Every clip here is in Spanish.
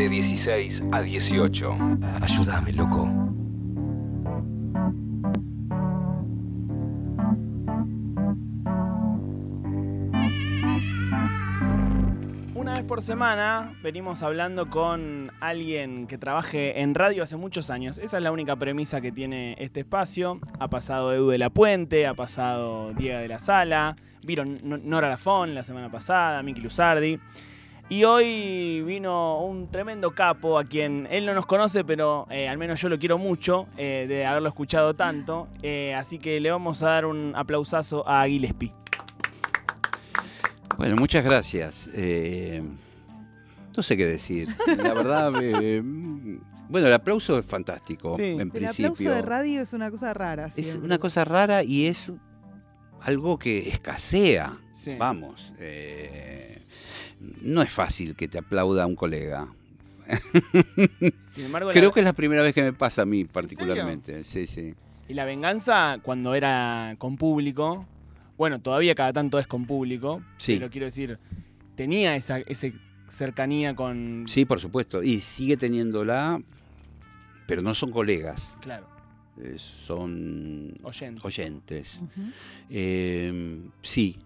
de 16 a 18. Ayúdame, loco. Una vez por semana venimos hablando con alguien que trabaje en radio hace muchos años. Esa es la única premisa que tiene este espacio. Ha pasado Edu de la Puente, ha pasado Diego de la Sala, vieron Nora Lafón la semana pasada, Miki Luzardi. Y hoy vino un tremendo capo a quien él no nos conoce, pero eh, al menos yo lo quiero mucho eh, de haberlo escuchado tanto. Eh, así que le vamos a dar un aplausazo a Gillespie. Bueno, muchas gracias. no sé qué decir. La verdad, bueno, el aplauso es fantástico, en el principio. El aplauso de radio es una cosa rara. Es una cosa rara y es algo que escasea. Vamos. no es fácil que te aplauda un colega. Creo que es la primera vez que me pasa a mí particularmente. Sí, sí. Y la venganza cuando era con público, bueno, todavía cada tanto es con público, sí. pero quiero decir, tenía esa, cercanía con... Sí, por supuesto, y sigue teniéndola, pero no son colegas. Claro. Eh, son oyentes. oyentes. Eh, sí,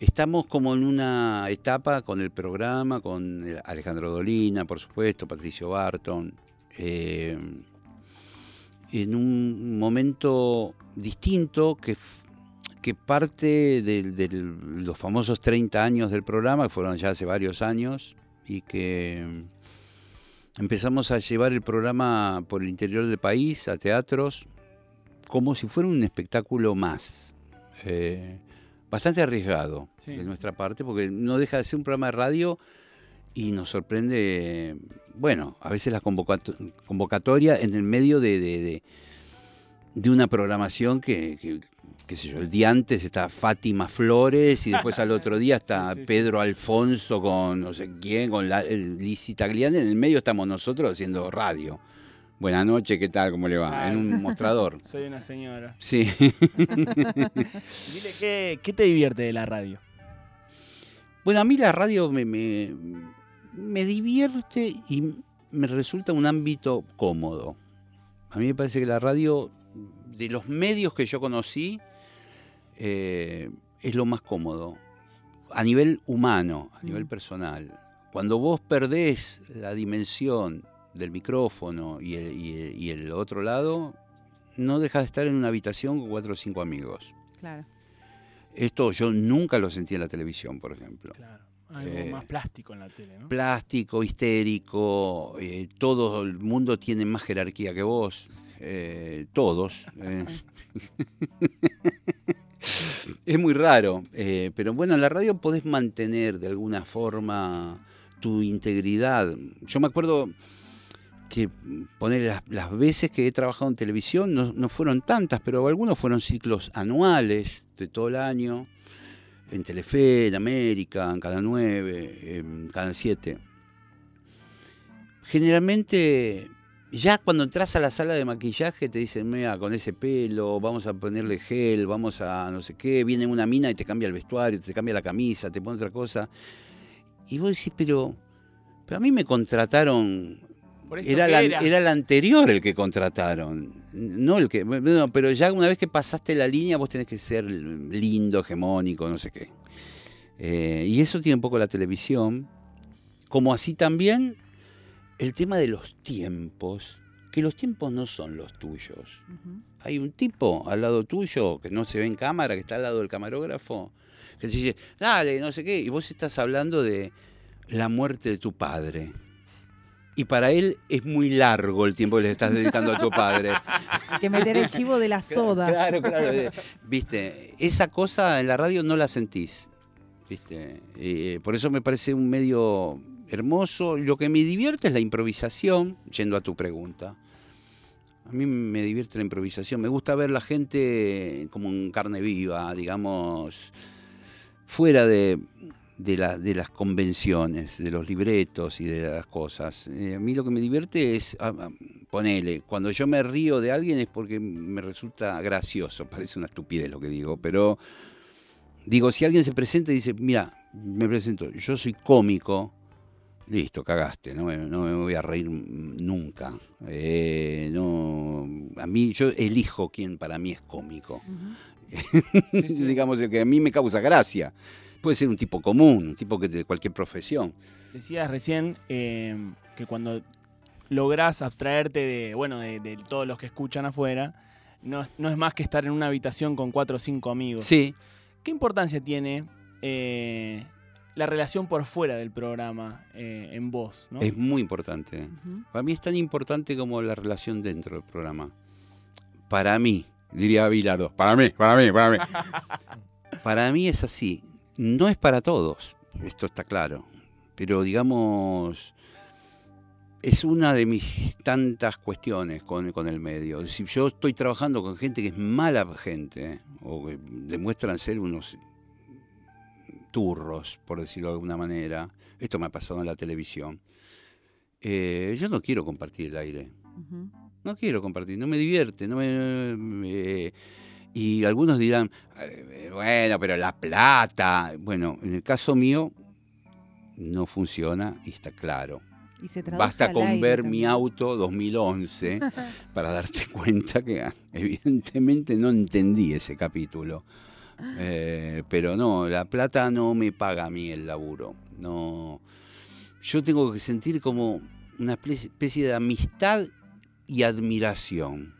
estamos como en una etapa con el programa, con Alejandro Dolina, por supuesto, Patricio Barton, eh, en un momento distinto que parte de, los famosos 30 años del programa, que fueron ya hace varios años, y que empezamos a llevar el programa por el interior del país, a teatros, como si fuera un espectáculo más. Eh, bastante arriesgado de nuestra parte, porque no deja de ser un programa de radio y nos sorprende, bueno, a veces la convocatoria en el medio de, de, una programación que, qué sé yo, el día antes está Fátima Flores y después al otro día está Pedro Alfonso con no sé quién, con la, Lizzie Tagliani, en el medio estamos nosotros haciendo radio. Buenas noches, ¿qué tal? ¿Cómo le va? En un mostrador. Soy una señora. Sí. Dile, ¿qué, te divierte de la radio? Bueno, a mí la radio me, me divierte y me resulta un ámbito cómodo. A mí me parece que la radio, de los medios que yo conocí, eh, es lo más cómodo. A nivel humano, a nivel mm. personal. Cuando vos perdés la dimensión del micrófono y el, otro lado, no dejas de estar en una habitación con cuatro o cinco amigos. Claro. Esto yo nunca lo sentí en la televisión, por ejemplo. Claro. Algo eh, más plástico en la tele, ¿no? Plástico, histérico, eh, todo el mundo tiene más jerarquía que vos, todos. es muy raro, eh, pero bueno, en la radio podés mantener de alguna forma tu integridad. Yo me acuerdo que poner las, veces que he trabajado en televisión no, fueron tantas, pero algunos fueron ciclos anuales de todo el año, en Telefe, en América, en Canal 9, en Canal 7. Generalmente ya cuando entras a la sala de maquillaje te dicen, mira, con ese pelo, vamos a ponerle gel, vamos a no sé qué, viene una mina y te cambia el vestuario, te cambia la camisa, te pone otra cosa. Y vos decís, pero, pero a mí me contrataron, era, era? el anterior el que contrataron, no el que, no, pero ya una vez que pasaste la línea vos tenés que ser lindo, hegemónico, no sé qué. Eh, y eso tiene un poco la televisión, como así también el tema de los tiempos, que los tiempos no son los tuyos. Hay un tipo al lado tuyo que no se ve en cámara, que está al lado del camarógrafo, que te dice, dale, no sé qué, y vos estás hablando de la muerte de tu padre. Y para él es muy largo el tiempo que le estás dedicando a tu padre. Hay que meter el chivo de la soda. Claro, claro. Viste, esa cosa en la radio no la sentís. Viste, eh, por eso me parece un medio hermoso. Lo que me divierte es la improvisación, yendo a tu pregunta. A mí me divierte la improvisación. Me gusta ver la gente como en carne viva, digamos, fuera de, de, las convenciones, de los libretos y de las cosas. Eh, a mí lo que me divierte es, ah, ah, ponele, cuando yo me río de alguien es porque me resulta gracioso. Parece una estupidez lo que digo, pero digo, si alguien se presenta y dice, mira, me presento, yo soy cómico, listo, cagaste, no me, no me voy a reír nunca. Eh, no, a mí, yo elijo quién para mí es cómico. Ujú. Sí, sí. Digamos que a mí me causa gracia. Puede ser un tipo común, un tipo que de cualquier profesión. Decías recién eh, que cuando lográs abstraerte de, bueno, de, de todos los que escuchan afuera, no, no es más que estar en una habitación con cuatro o cinco amigos. Sí, ¿Qué importancia tiene eh, la relación por fuera del programa eh, en vos? ¿no? es muy importante. Para mí es tan importante como la relación dentro del programa. Para mí, diría Bilardo. Para mí, para mí, para mí. para mí es así. No es para todos, esto está claro. Pero digamos, es una de mis tantas cuestiones con, con el medio. Si yo estoy trabajando con gente que es mala gente, o que demuestran ser unos turros, por decirlo de alguna manera, esto me ha pasado en la televisión, eh, yo no quiero compartir el aire. No quiero compartir, no me divierte, no me, me- y algunos dirán, eh, bueno, pero la plata. Bueno, en el caso mío no funciona y está claro. Y se traduce Basta con ver mi auto 2011 para darte cuenta que ah, evidentemente no entendí ese capítulo. Eh, pero no, la plata no me paga a mí el laburo. No, yo tengo que sentir como una espe- especie de amistad y admiración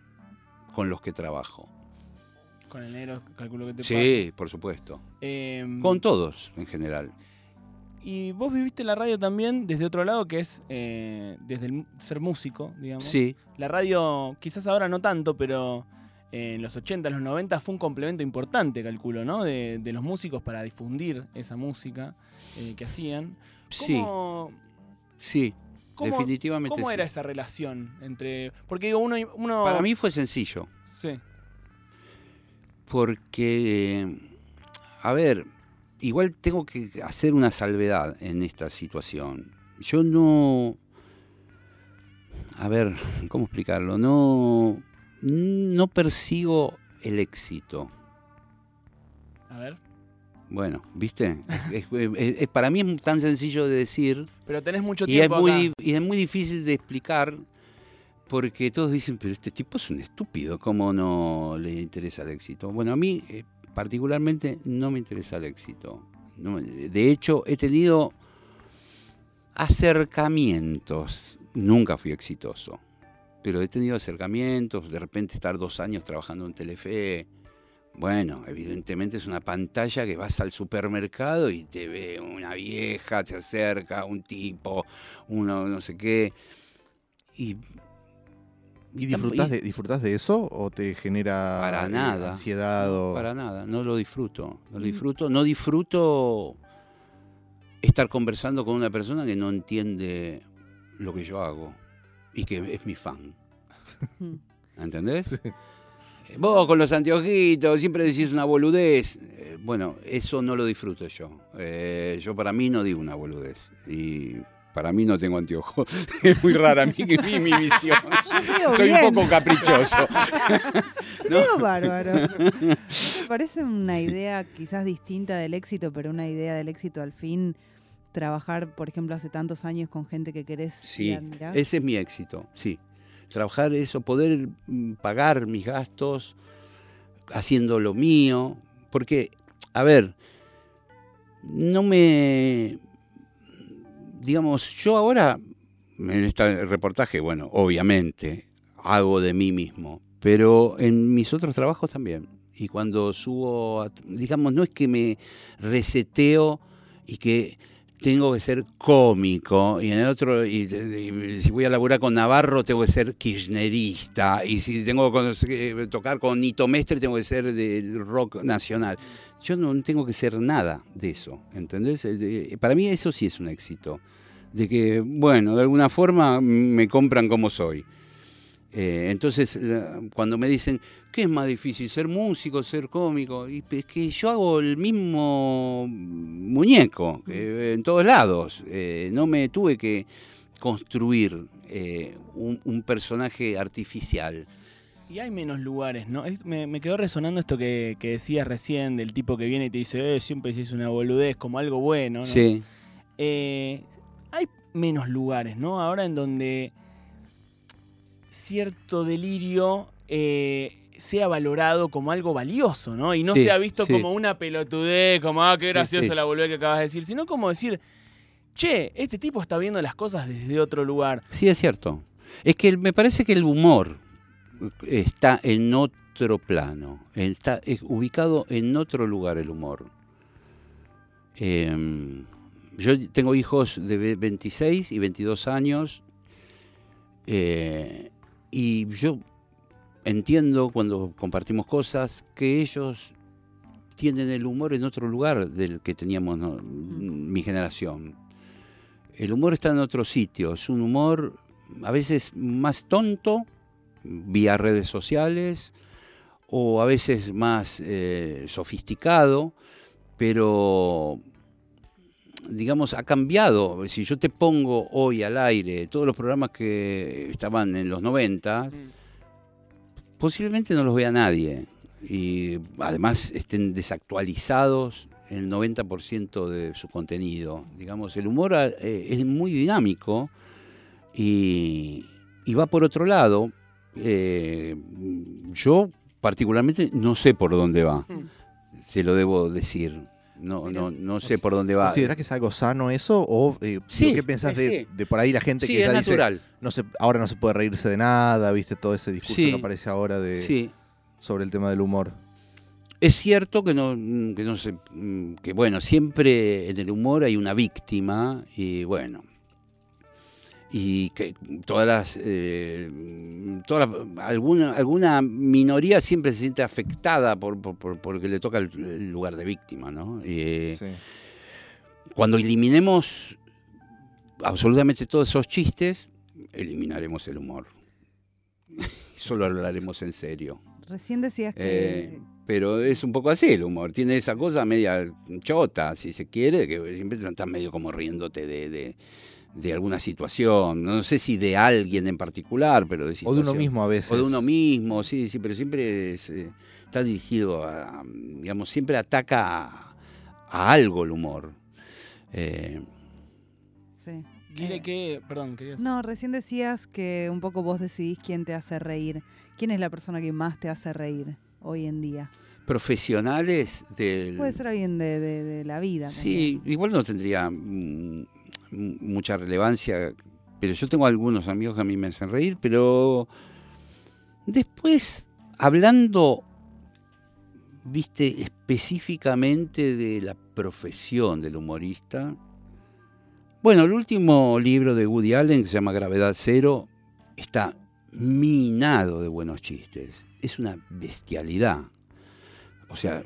con los que trabajo. Con el negro calculo que te Sí, por supuesto. Eh, Con todos en general. Y vos viviste la radio también desde otro lado, que es eh, desde el ser músico, digamos. Sí, La radio, quizás ahora no tanto, pero eh, en los 80, los 90 fue un complemento importante, calculo, ¿no? De, de los músicos para difundir esa música eh, que hacían. sí, ¿Cómo, sí. cómo- definitivamente ¿Cómo sí. era esa relación entre...? Porque digo, uno... uno Para mí fue sencillo. Sí. Porque, a ver, igual tengo que hacer una salvedad en esta situación. Yo no, a ver, ¿cómo explicarlo? No, no persigo el éxito. A ver. Bueno, ¿viste? Es- es- es- para mí es tan sencillo de decir Pero tenés mucho y es, tiempo muy, y es muy difícil de explicar porque todos dicen, pero este tipo es un estúpido, ¿cómo no le interesa el éxito? Bueno, a mí eh, particularmente no me interesa el éxito. De hecho, he tenido acercamientos. Nunca fui exitoso, pero he tenido acercamientos, de repente estar dos años trabajando en Telefe. Bueno, evidentemente es una pantalla que vas al supermercado y te ve una vieja, se acerca, un tipo, uno no sé qué. Y, ¿Y disfrutás y- de, disfrutás de eso o te genera Para eh, nada. ansiedad o Para nada, no lo disfruto. No lo Mm. disfruto, no disfruto estar conversando con una persona que no entiende lo que yo hago y que es mi fan. Mm. ¿Entendés? Eh, Vos con los anteojitos siempre decís una boludez. Eh, Bueno, eso no lo disfruto yo. Eh, yo para mí no digo una boludez. Y para mí no tengo anteojos. es muy rara mi, mi, mi visión. Soy bien. un poco caprichoso. Veo bárbaro. ¿No te parece una idea quizás distinta del éxito, pero una idea del éxito al fin? Trabajar, por ejemplo, hace tantos años con gente que querés Sí, ese es mi éxito, sí. Trabajar eso, poder mm, pagar mis gastos haciendo lo mío. Porque, a ver, no me... Digamos, yo ahora, en este reportaje, bueno, obviamente, hago de mí mismo, pero en mis otros trabajos también. Y cuando subo, digamos, no es que me reseteo y que tengo que ser cómico y en el otro si voy a laburar con Navarro tengo que ser kirchnerista y si tengo que tocar con Nito Mestre tengo que ser del rock nacional. Yo no tengo que ser nada de eso, ¿entendés? Eh, de- Para mí eso sí es un éxito. De que, bueno, de alguna forma me compran como soy. Eh, entonces, la- cuando me dicen, ¿qué es más difícil, ser músico, ser cómico? Y es que yo hago el mismo muñeco eh, en todos lados. Eh, no me tuve que construir un, un personaje artificial. Y hay menos lugares, ¿no? Es- me, me quedó resonando esto que, que decías recién del tipo que viene y te dice, eh, siempre hiciste una boludez, como algo bueno, ¿no? Sí, hay menos lugares, ¿no? Ahora en donde cierto delirio eh, sea valorado como algo valioso, ¿no? Y no Sí, sea visto sí. como una pelotudez, como, ah, qué sí. la boludez que acabas de decir, sino como decir, che, este tipo está viendo las cosas desde otro lugar. Sí, es cierto. Es que me parece que el humor está en otro plano, está es ubicado en otro lugar el humor. Eh, yo tengo hijos de ve- 26 y 22 años eh, y yo entiendo cuando compartimos cosas que ellos tienen el humor en otro lugar del que teníamos ¿no? mi generación. El humor está en otro sitio, es un humor a veces más tonto, vía redes sociales, o a veces más eh, sofisticado, pero digamos, ha cambiado. Si yo te pongo hoy al aire todos los programas que estaban en los 90, posiblemente no los vea nadie. Y además estén desactualizados el 90% de su contenido. Digamos, el humor eh, es muy dinámico y, y va por otro lado. Eh, yo particularmente no sé por dónde va, se lo debo decir. No, no, no sé por dónde va. ¿Considerás que es algo sano eso? ¿O eh, Sí, qué pensás de, de por ahí la gente Sí, que es ya dice, natural. no se, ahora no se puede reírse de nada, viste todo ese discurso Sí. que aparece ahora de, Sí. sobre el tema del humor? Es cierto que no, que no se, que bueno, siempre en el humor hay una víctima y bueno, y que todas las, eh, todas las- alguna, alguna minoría siempre se siente afectada por, por- por- porque le toca el, el lugar de víctima, ¿no? Y, eh, Sí. Cuando eliminemos absolutamente todos esos chistes, eliminaremos el humor. Solo hablaremos en serio. Recién decías que... Eh, pero es un poco así el humor. Tiene esa cosa media chota, si se quiere, que siempre estás medio como riéndote de, de- de alguna situación. No sé si de alguien en particular, pero de O de uno mismo a veces. O de uno mismo, sí, sí, pero siempre es, eh, está dirigido a, digamos, siempre ataca a, a algo el humor. Eh, sí. Guille, Eh, que, perdón, querías... No, recién decías que un poco vos decidís quién te hace reír. ¿Quién es la persona que más te hace reír hoy en día? profesionales del... Puede ser alguien de, de- de la vida. Sí, igual no tendría mm, mucha relevancia, pero yo tengo algunos amigos que a mí me hacen reír, pero después, hablando, viste, específicamente de la profesión del humorista, bueno, el último libro de Woody Allen, que se llama Gravedad Cero, está minado de buenos chistes. Es una bestialidad. O sea,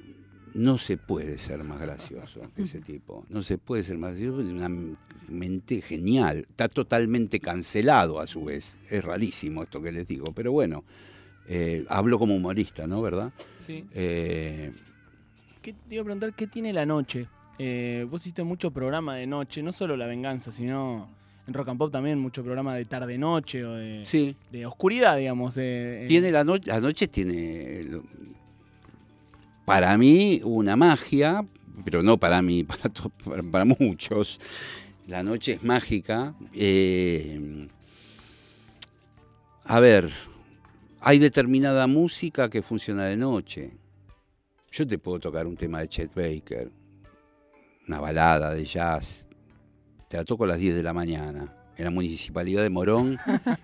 no se puede ser más gracioso que ese tipo. No se puede ser más gracioso. Es una mente genial. Está totalmente cancelado a su vez. Es rarísimo esto que les digo. Pero bueno, eh, hablo como humorista, ¿no? ¿Verdad? Sí. Eh, ¿Qué, te iba a preguntar, ¿qué tiene la noche? Eh, vos hiciste mucho programa de noche, no solo La Venganza, sino en Rock and Pop también mucho programa de tarde-noche o de, sí. de oscuridad, digamos. de- Tiene la noche, la noche tiene para mí una magia, pero no para mí, para, to- para, para muchos. La noche es mágica. Eh, a ver, hay determinada música que funciona de noche. Yo te puedo tocar un tema de Chet Baker, una balada de jazz. Te la toco a las 10 de la mañana, en la municipalidad de Morón,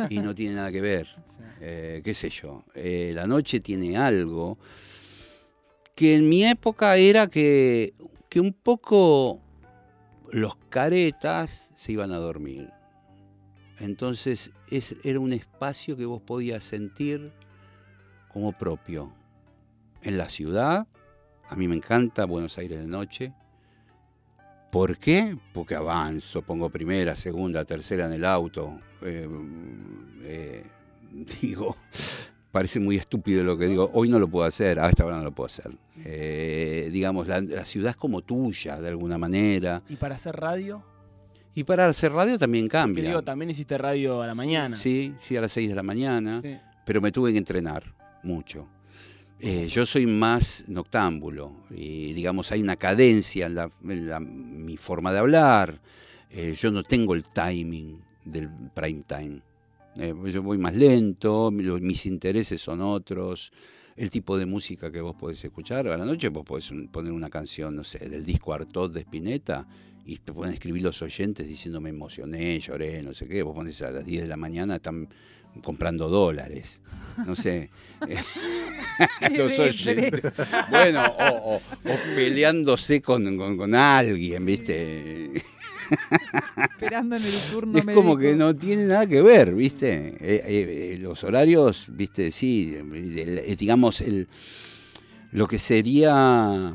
y no tiene nada que ver eh, qué sé yo, eh, la noche tiene algo que en mi época era que, que un poco los caretas se iban a dormir. Entonces es, era un espacio que vos podías sentir como propio. En la ciudad, a mí me encanta Buenos Aires de noche. ¿Por qué? Porque avanzo, pongo primera, segunda, tercera en el auto. eh, eh, digo, parece muy estúpido lo que digo. Hoy no lo puedo hacer, a esta hora no lo puedo hacer. Eh, digamos, la, la ciudad es como tuya, de alguna manera. ¿Y para hacer radio? Y para hacer radio también cambia. digo, también hiciste radio a la mañana. Sí, sí, a las 6 de la mañana, Sí. pero me tuve que entrenar mucho. Eh, yo soy más noctámbulo y digamos hay una cadencia en, la- en la- mi forma de hablar. Eh, yo no tengo el timing del prime time. Eh, yo voy más lento, mis intereses son otros. El tipo de música que vos podés escuchar, a la noche vos podés poner una canción, no sé, del disco Artot de Spinetta y te pueden escribir los oyentes diciendo me emocioné, lloré, no sé qué. Vos pones a las 10 de la mañana, están comprando dólares. No sé. los Qué oyentes. Bueno, o, o- o peleándose con, con- con alguien, ¿viste? Esperando en el turno es como que no tiene nada que ver, ¿viste? Eh, eh, los horarios, ¿viste? Sí, el- digamos, el, lo que sería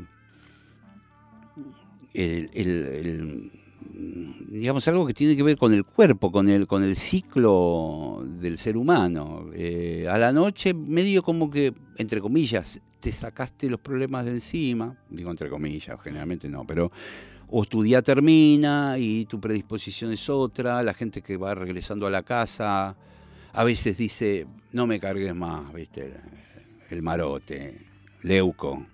el, el- el- digamos, algo que tiene que ver con el cuerpo, con el, con el ciclo del ser humano. Eh, a la noche, medio como que, entre comillas, te sacaste los problemas de encima, digo entre comillas, generalmente no, pero o tu día termina y tu predisposición es otra, la gente que va regresando a la casa a veces dice, no me cargues más, ¿viste? El marote, leuco.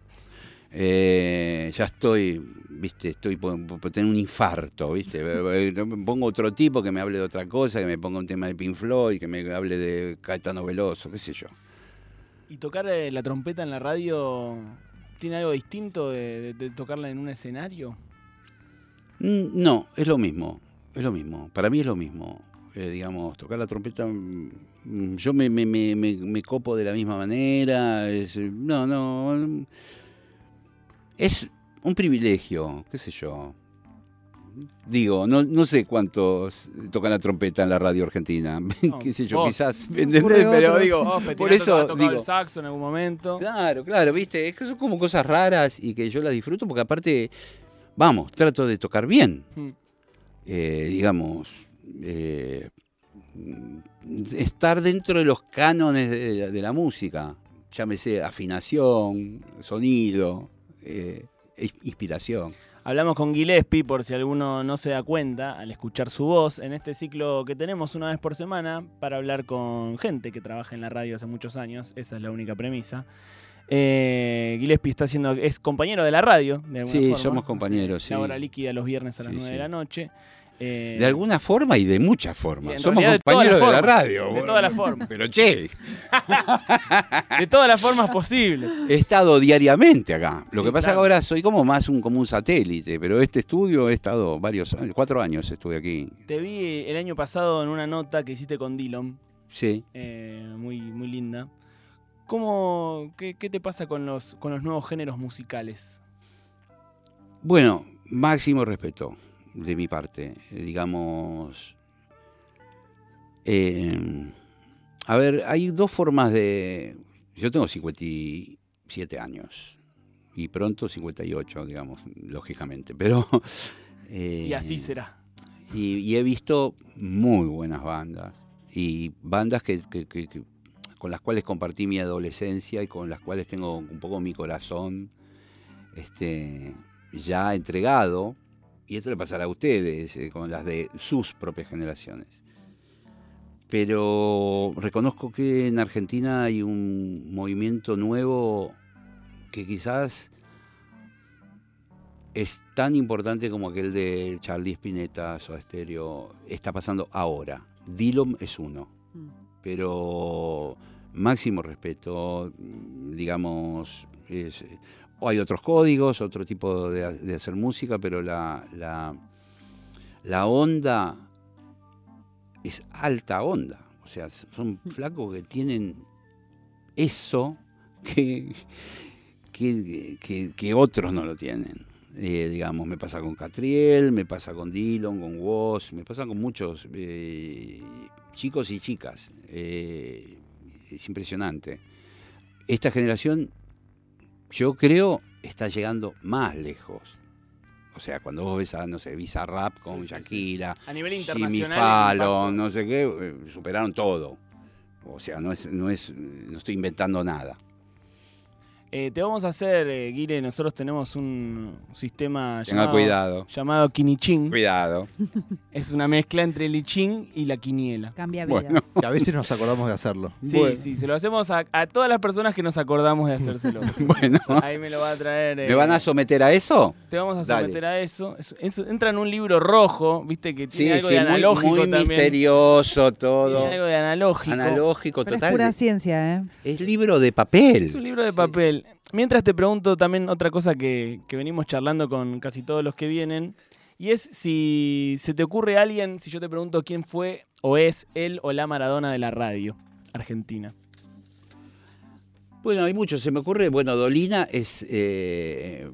Eh, ya estoy, viste, estoy por, tener un infarto, viste. Me pongo otro tipo que me hable de otra cosa, que me ponga un tema de Pink Floyd, que me hable de Caetano Veloso, qué sé yo. ¿Y tocar eh, la trompeta en la radio tiene algo distinto de tocarla en un escenario? Mm, No, es lo mismo, es lo mismo. Para mí es lo mismo. Eh, digamos, tocar la trompeta, mm, yo me, me, me, me- me copo de la misma manera. es, eh, no, no. mm, Es un privilegio, qué sé yo. Digo, no, no sé cuántos tocan la trompeta en la radio argentina. No, qué sé yo, vos. quizás. Pero digo, Vos, por eso tocado digo. el saxo en algún momento. Claro, claro, viste, es que son como cosas raras y que yo las disfruto porque aparte, vamos, trato de tocar bien Mm. eh, digamos, eh, estar dentro de los cánones de, la- de la música, llámese afinación, sonido, eh, inspiración. Hablamos con Gillespie, por si alguno no se da cuenta, al escuchar su voz, en este ciclo que tenemos una vez por semana para hablar con gente que trabaja en la radio hace muchos años. Esa es la única premisa. Eh, Gillespie está haciendo, es compañero de la radio, de Sí, forma. somos compañeros, Hace La sí. hora líquida los viernes a las Sí, 9 sí. de la noche. Eh, De alguna forma y de muchas formas. Somos de compañeros de la radio. de todas las formas. Pero che, de todas las formas posibles. he estado diariamente acá. Lo Sí, que pasa claro. que ahora soy como más un, como un satélite, pero este estudio he estado varios años, cuatro años estuve aquí. Te vi el año pasado en una nota que hiciste con Dillon, Sí. eh, muy, muy linda. ¿Cómo, qué, qué te pasa con los, con los nuevos géneros musicales? Bueno, máximo respeto de mi parte, digamos. eh, a ver, hay dos formas de... Yo tengo 57 años y pronto 58, digamos, lógicamente, pero... eh, Y así será. y, y he visto muy buenas bandas y bandas que, que- que- que- con las cuales compartí mi adolescencia y con las cuales tengo un poco mi corazón este, ya entregado. Y esto le pasará a ustedes, eh, con las de sus propias generaciones. Pero reconozco que en Argentina hay un movimiento nuevo que quizás es tan importante como aquel de Charlie Spinetta, Soda Stereo, está pasando ahora. Dillon es uno, Mm. pero máximo respeto, mm, digamos, es- o hay otros códigos, otro tipo de, ha- de hacer música, pero la, la, la onda es alta onda. O sea, son flacos que tienen eso que, que, que- que otros no lo tienen. Eh, digamos, me pasa con Catriel, me pasa con Dillon, con Woz, me pasa con muchos eh, chicos y chicas. Eh, es impresionante. Esta generación, yo creo, está llegando más lejos. O sea, cuando vos ves a, no sé, Bizarrap con Sí, sí, sí. Shakira, A nivel Jimmy internacional. Fallon, no sé qué, eh, superaron todo. O sea, no es, no es, no estoy inventando nada. Eh, te vamos a hacer, eh, Guile, nosotros tenemos un sistema Tenga llamado, cuidado. llamado Kinichin. Cuidado. Es una mezcla entre el I Ching y la quiniela. Cambia vidas. Bueno. Que a veces nos acordamos de hacerlo. Sí, Bueno. sí, se lo hacemos a, a todas las personas que nos acordamos de hacérselo. Bueno. Ahí me lo va a traer. ¿Me eh, van a someter a eso? Te vamos a Dale. someter a eso. Es- es- entra en un libro rojo, viste, que tiene Sí, algo sí, de muy, analógico muy también. misterioso todo. Tiene algo de analógico. Analógico Pero es total. pura ciencia, ¿eh? Es libro de papel. Es un libro de papel. Mientras te pregunto también otra cosa que, que venimos charlando con casi todos los que vienen. Y es si se te ocurre alguien, si yo te pregunto quién fue o es él o la Maradona de la radio argentina. Bueno, hay muchos. Se me ocurre, bueno, Dolina es. eh,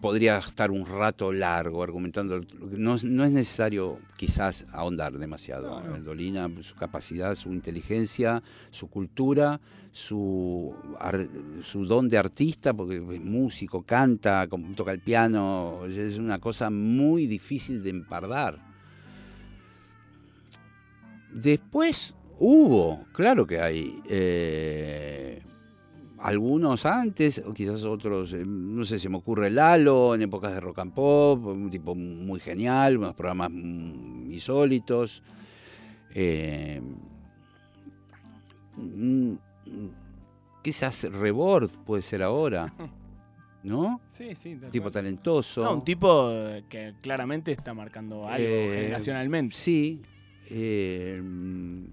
podría estar un rato largo argumentando. No, es- no es necesario, quizás, ahondar demasiado. No, no. Dolina, su capacidad, su inteligencia, su cultura, su, ar- su don de artista, porque es músico, canta, toca el piano. es- Es una cosa muy difícil de empardar. Después hubo, claro que hay. eh, algunos antes, o quizás otros, eh, no sé, se me ocurre Lalo en épocas de rock and pop, un tipo muy genial, unos programas insólitos. Eh, mm, quizás Rebord puede ser ahora, ¿no? Sí, sí. tal Tipo talentoso. No, un tipo eh, que claramente está marcando algo Eh, generacionalmente. Sí. eh, mm,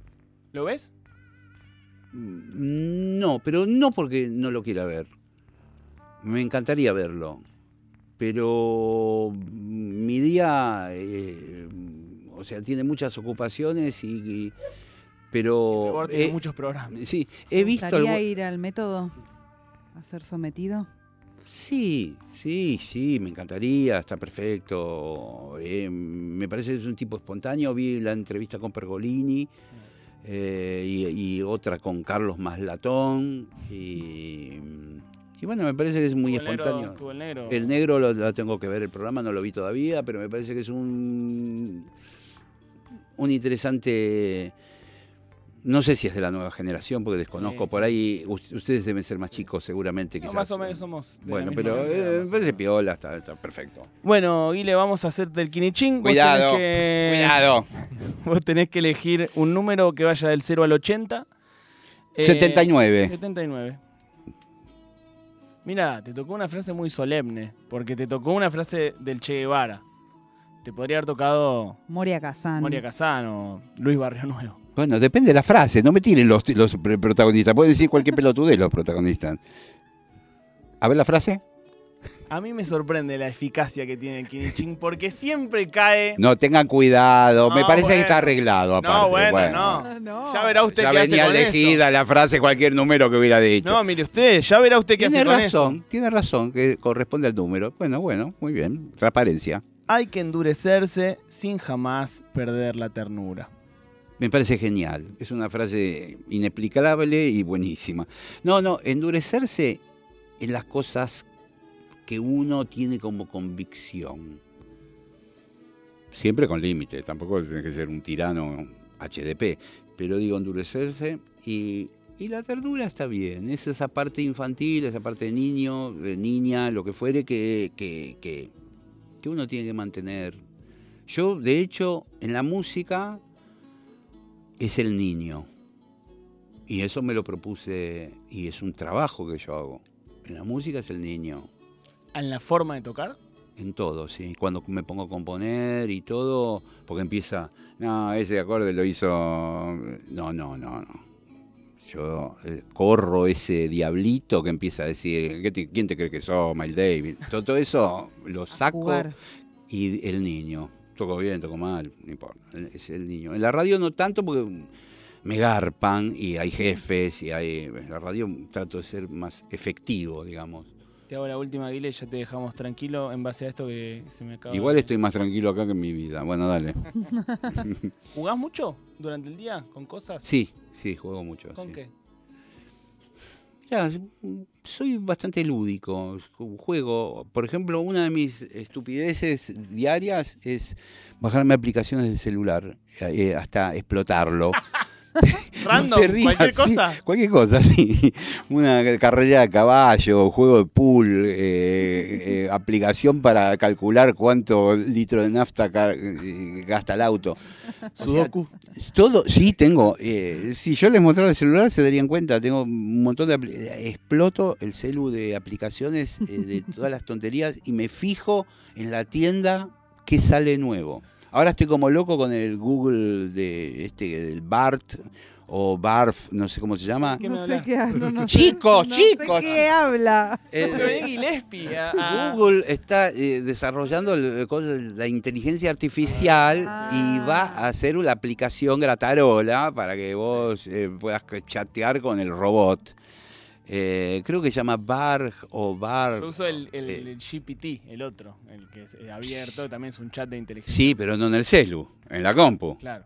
¿Lo ves? No, pero no porque no lo quiera ver. Me encantaría verlo. Pero mi día, eh, o sea, tiene muchas ocupaciones y... y- pero... Tiene eh, muchos programas. sí, ¿Te he visto... gustaría ir al método? ¿A ser sometido? Sí, sí, sí, me encantaría, está perfecto. Eh, me parece que es un tipo espontáneo. Vi la entrevista con Pergolini eh, y, y otra con Carlos Maslatón. Y, y bueno, me parece que es muy Estuvo el negro- espontáneo. el negro. El negro lo, lo tengo que ver el programa, no lo vi todavía, pero me parece que es un, un interesante. No sé si es de la nueva generación, porque desconozco. Sí, por sí. ahí us- ustedes deben ser más chicos, seguramente. No, Quizás. más o menos somos. de Bueno, pero eh, me o parece piola, está, está perfecto. Bueno, Guile, vamos a hacerte el Kinichín. Vos Cuidado, que- cuidado. Vos tenés que elegir un número que vaya del 0 al 80. Eh, 79. 79. Mira, te tocó una frase muy solemne, porque te tocó una frase del Che Guevara. Te podría haber tocado Moria Kazan. Moria Kazan o Luis Barrio Nuevo. Bueno, depende de la frase, no me tiren los, los pr- protagonistas. Pueden decir cualquier pelotudez los protagonistas. A ver la frase. A mí me sorprende la eficacia que tiene el Kinichín, porque siempre cae. No, tengan cuidado. me parece bueno. que está arreglado aparte. No, bueno, Bueno. no. Ah, no. Ya verá usted Ya qué hace venía con elegida la frase cualquier número que hubiera dicho. No, mire usted, ya verá usted qué tiene hace con razón, eso. tiene razón, que corresponde al número. Bueno, bueno, muy bien. Transparencia. Hay que endurecerse sin jamás perder la ternura. Me parece genial. Es una frase inexplicable y buenísima. No, no, endurecerse en las cosas que uno tiene como convicción. Siempre con límite, tampoco tiene que ser un tirano HDP, pero digo endurecerse y, y la ternura está bien. Es esa parte infantil, esa parte de niño, de niña, lo que fuere que, que, que, que uno tiene que mantener. Yo, de hecho, en la música es el niño. Y eso me lo propuse y es un trabajo que yo hago. En la música es el niño. ¿En la forma de tocar? En todo, sí. Cuando me pongo a componer y todo, porque empieza, no, ese acorde lo hizo. No, no, no, no. Yo eh, corro ese diablito que empieza a decir, "¿Qué te- ¿quién te cree que sos, Miles David? Todo, todo eso lo saco y el niño. Toco bien, toco mal, no importa. Es el niño. En la radio no tanto porque me garpan y hay jefes y hay. En la radio trato de ser más efectivo, digamos. Te hago la última, Guile, y ya te dejamos tranquilo en base a esto que se me acaba. Igual de- estoy más tranquilo acá que en mi vida. Bueno, dale. ¿Jugás mucho durante el día con cosas? Sí, sí, juego mucho. ¿Con sí. qué? Soy bastante lúdico. Juego, por ejemplo, una de mis estupideces diarias es bajarme aplicaciones de celular eh, hasta explotarlo. Random, cualquier sí, cosa. cualquier cosa, sí. Una carrera de caballo, juego de pool, eh, eh, aplicación para calcular cuánto litro de nafta eh, gasta el auto. Sudoku. Todo, sí, tengo. eh, si yo les mostrara el celular, se darían cuenta. Tengo un montón de. Exploto el celu de aplicaciones eh, de todas las tonterías y me fijo en la tienda qué sale nuevo. Ahora estoy como loco con el Google de este del BART o BARF, no sé cómo se llama. ¿Qué me No sé qué habla. No sé- Chicos, no chicos. sé qué habla. Eh, Google está eh, desarrollando el- la inteligencia artificial y va a hacer una aplicación gratarola para que vos eh, puedas chatear con el robot. Eh, creo que se llama Barg o Bar. Yo uso el, el, Eh. el GPT, el otro, el que es abierto, también es un chat de inteligencia. Sí, pero no en el celu, en la compu. Claro.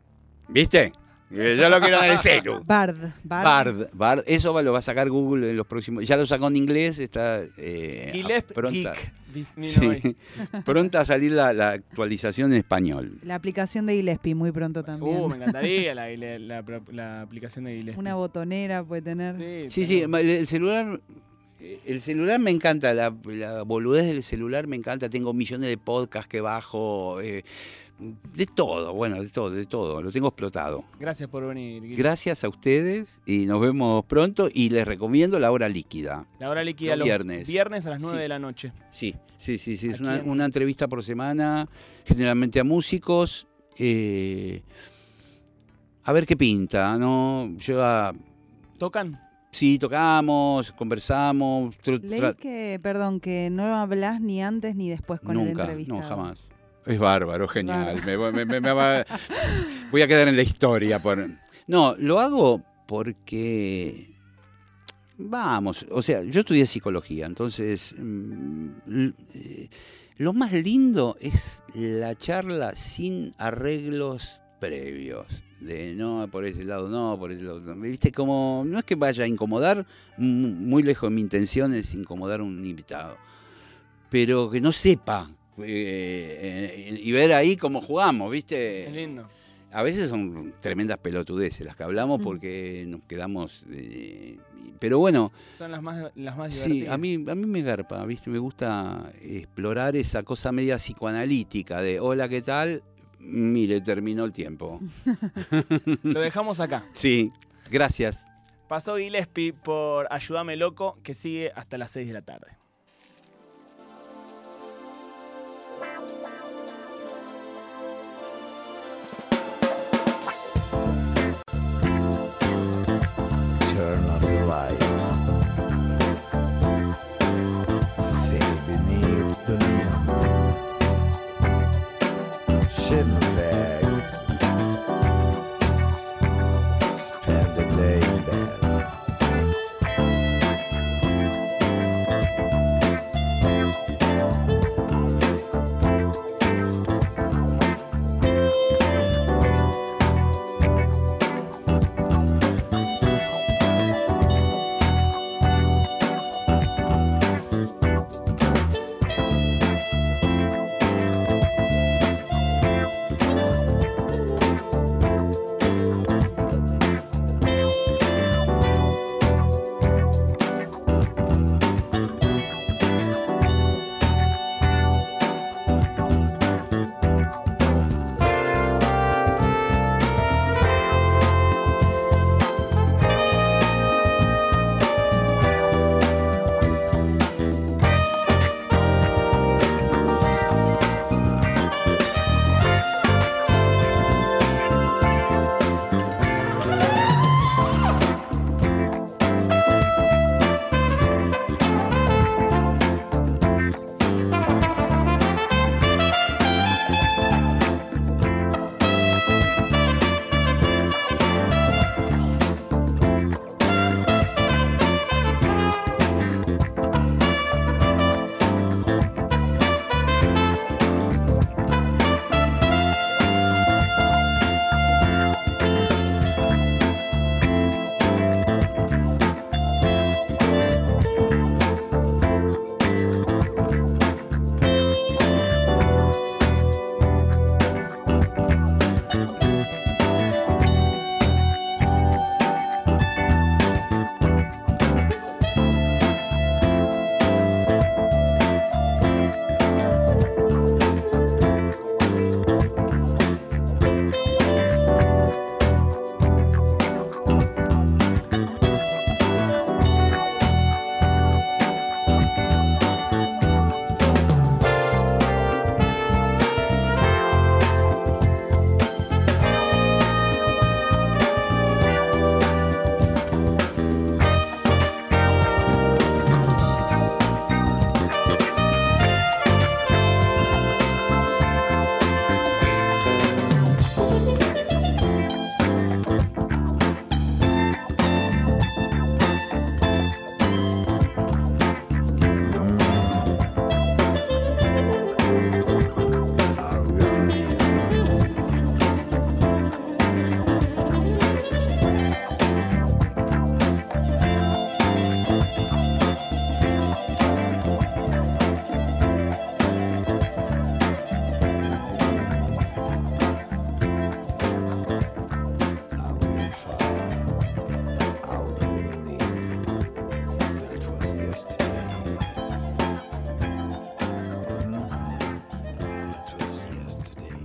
¿Viste? Eh, Yo lo quiero en el celu. Bard. Bard. Bard, Bard, eso va- lo va a sacar Google en los próximos. Ya lo sacó en inglés, está eh, pronta. Sí, pronta a salir la, la actualización en español. La aplicación de Gillespie muy pronto también. Uh, me encantaría la, la, la- la aplicación de Gillespie. Una botonera puede tener. Sí, sí, el celular, eh, el celular me encanta, la, la boludez del celular me encanta, tengo millones de podcasts que bajo, eh, de todo, bueno, de todo, de todo, lo tengo explotado. Gracias por venir. Gracias a ustedes y nos vemos pronto y les recomiendo la hora líquida. La hora líquida Los los viernes. viernes a las 9 Sí. de la noche. Sí, sí, sí, sí, es una, en- una entrevista por semana, generalmente a músicos. eh, a ver qué pinta, ¿no? Yo ah, ¿Tocan? sí tocamos, conversamos. Leí que, perdón, que no hablas ni antes ni después con el Nunca, entrevistado. no, jamás. Es bárbaro, genial. Bárbaro. Me voy- me- va- voy a quedar en la historia. Por... No, lo hago porque. Vamos, o sea, yo estudié psicología, entonces. mm, eh, lo más lindo es la charla sin arreglos previos. De no, por ese lado no, por ese lado no. Viste, como. No es que vaya a incomodar, muy lejos de mi intención es incomodar a un invitado. Pero que no sepa. Eh, eh, y ver ahí cómo jugamos, Es ¿viste? lindo. A veces son tremendas pelotudeces las que hablamos Mm. porque nos quedamos. eh, pero bueno, Son las más, las más sí, divertidas. a mí, a mí me garpa, ¿viste? Me gusta explorar esa cosa media psicoanalítica de hola, ¿qué tal? Mire, terminó el tiempo. Lo dejamos acá. Sí, gracias. Pasó Gillespie por Ayúdame Loco, que sigue hasta las 6 de la tarde.